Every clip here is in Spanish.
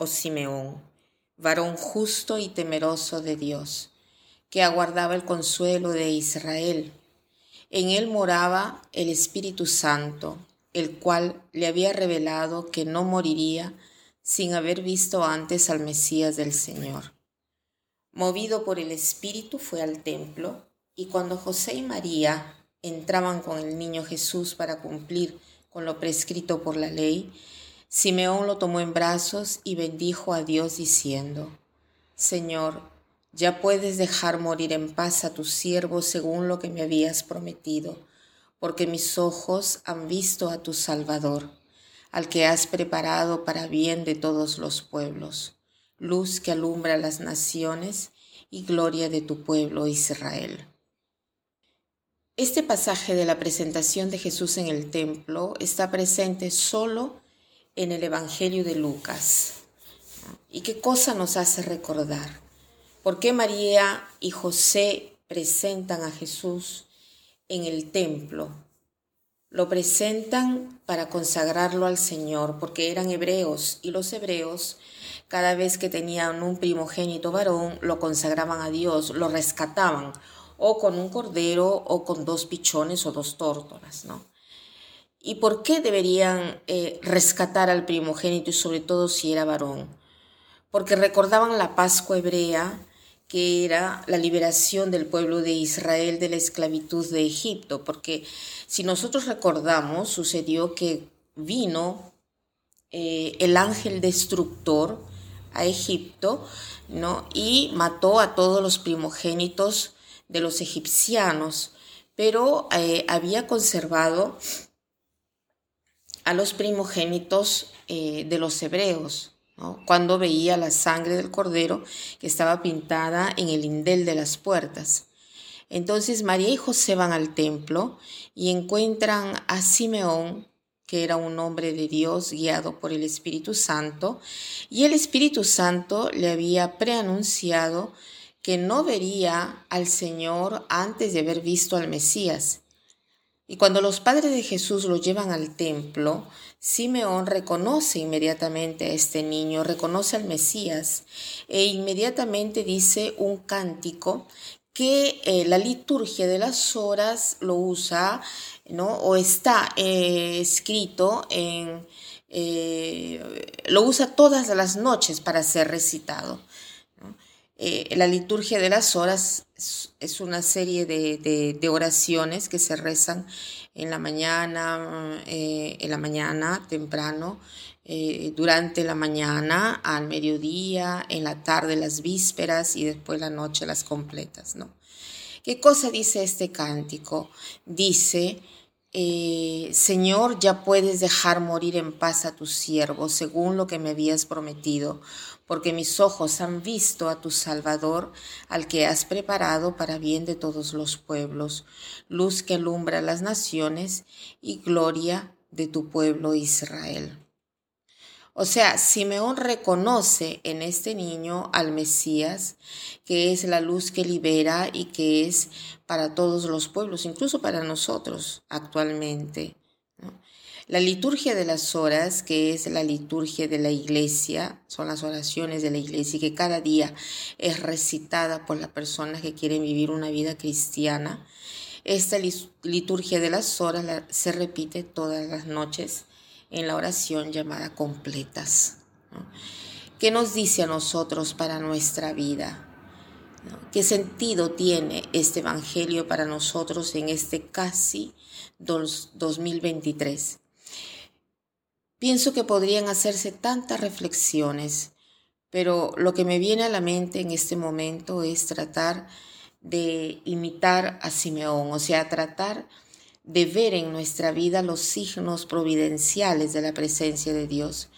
o Simeón, varón justo y temeroso de Dios, que aguardaba el consuelo de Israel. En él moraba el Espíritu Santo, el cual le había revelado que no moriría sin haber visto antes al Mesías del Señor. Movido por el Espíritu fue al templo, y cuando José y María entraban con el niño Jesús para cumplir con lo prescrito por la ley, Simeón lo tomó en brazos y bendijo a Dios diciendo, Señor, ya puedes dejar morir en paz a tu siervo según lo que me habías prometido, porque mis ojos han visto a tu Salvador, al que has preparado para bien de todos los pueblos, luz que alumbra las naciones y gloria de tu pueblo Israel. Este pasaje de la presentación de Jesús en el templo está presente solo en el Evangelio de Lucas. ¿Y qué cosa nos hace recordar? ¿Por qué María y José presentan a Jesús en el templo? Lo presentan para consagrarlo al Señor, porque eran hebreos y los hebreos cada vez que tenían un primogénito varón, lo consagraban a Dios, lo rescataban, o con un cordero, o con dos pichones o dos tórtolas, ¿no? ¿Y por qué deberían eh, rescatar al primogénito y sobre todo si era varón? Porque recordaban la Pascua hebrea, que era la liberación del pueblo de Israel de la esclavitud de Egipto, porque si nosotros recordamos, sucedió que vino eh, el ángel destructor a Egipto, ¿no? Y mató a todos los primogénitos de los egipcianos, pero eh, había conservado a los primogénitos eh, de los hebreos, cuando veía la sangre del cordero que estaba pintada en el lindel de las puertas. Entonces María y José van al templo y encuentran a Simeón, que era un hombre de Dios guiado por el Espíritu Santo, y el Espíritu Santo le había preanunciado que no vería al Señor antes de haber visto al Mesías. Y cuando los padres de Jesús lo llevan al templo, Simeón reconoce inmediatamente a este niño, reconoce al Mesías e inmediatamente dice un cántico que eh, la liturgia de las horas lo usa, ¿no? O está eh, escrito en, eh, lo usa todas las noches para ser recitado. Eh, la liturgia de las horas es, una serie de, oraciones que se rezan en la mañana, eh, en la mañana temprano, eh, durante la mañana, al mediodía, en la tarde las vísperas y después la noche las completas, ¿no? ¿Qué cosa dice este cántico? Dice, Señor, ya puedes dejar morir en paz a tu siervo, según lo que me habías prometido, porque mis ojos han visto a tu Salvador, al que has preparado para bien de todos los pueblos, luz que alumbra las naciones y gloria de tu pueblo Israel. O sea, Simeón reconoce en este niño al Mesías, que es la luz que libera y que es para todos los pueblos, incluso para nosotros actualmente. La liturgia de las horas, que es la liturgia de la iglesia, son las oraciones de la iglesia y que cada día es recitada por las personas que quieren vivir una vida cristiana. Esta liturgia de las horas se repite todas las noches en la oración llamada completas. ¿Qué nos dice a nosotros para nuestra vida? ¿Qué sentido tiene este Evangelio para nosotros en este casi 2023? Pienso que podrían hacerse tantas reflexiones, pero lo que me viene a la mente en este momento es tratar de imitar a Simeón, o sea, tratar de ver en nuestra vida los signos providenciales de la presencia de Dios.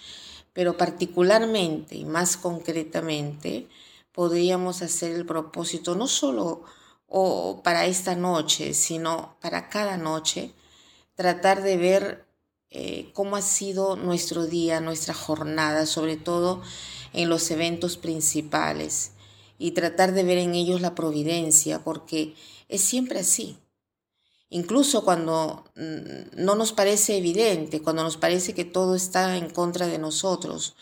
pero particularmente y más concretamente podríamos hacer el propósito no solo o para esta noche, sino para cada noche, tratar de ver eh, cómo ha sido nuestro día, nuestra jornada, sobre todo en los eventos principales, y tratar de ver en ellos la providencia, porque es siempre así. Incluso cuando mm, no nos parece evidente, cuando nos parece que todo está en contra de nosotros,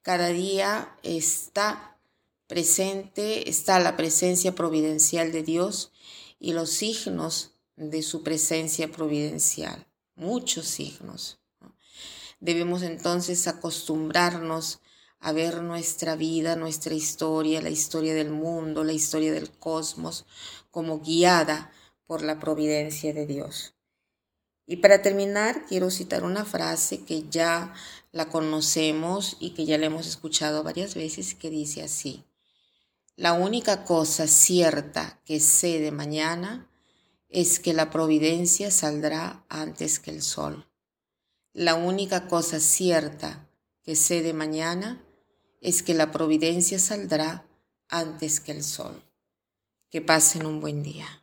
cada día está presente, está la presencia providencial de Dios y los signos de su presencia providencial, muchos signos. Debemos entonces acostumbrarnos a ver nuestra vida, nuestra historia, la historia del mundo, la historia del cosmos, como guiada por la providencia de Dios. Y para terminar, quiero citar una frase que ya la conocemos y que ya la hemos escuchado varias veces, que dice así, la única cosa cierta que sé de mañana es que la providencia saldrá antes que el sol. La única cosa cierta que sé de mañana es que la providencia saldrá antes que el sol. Que pasen un buen día.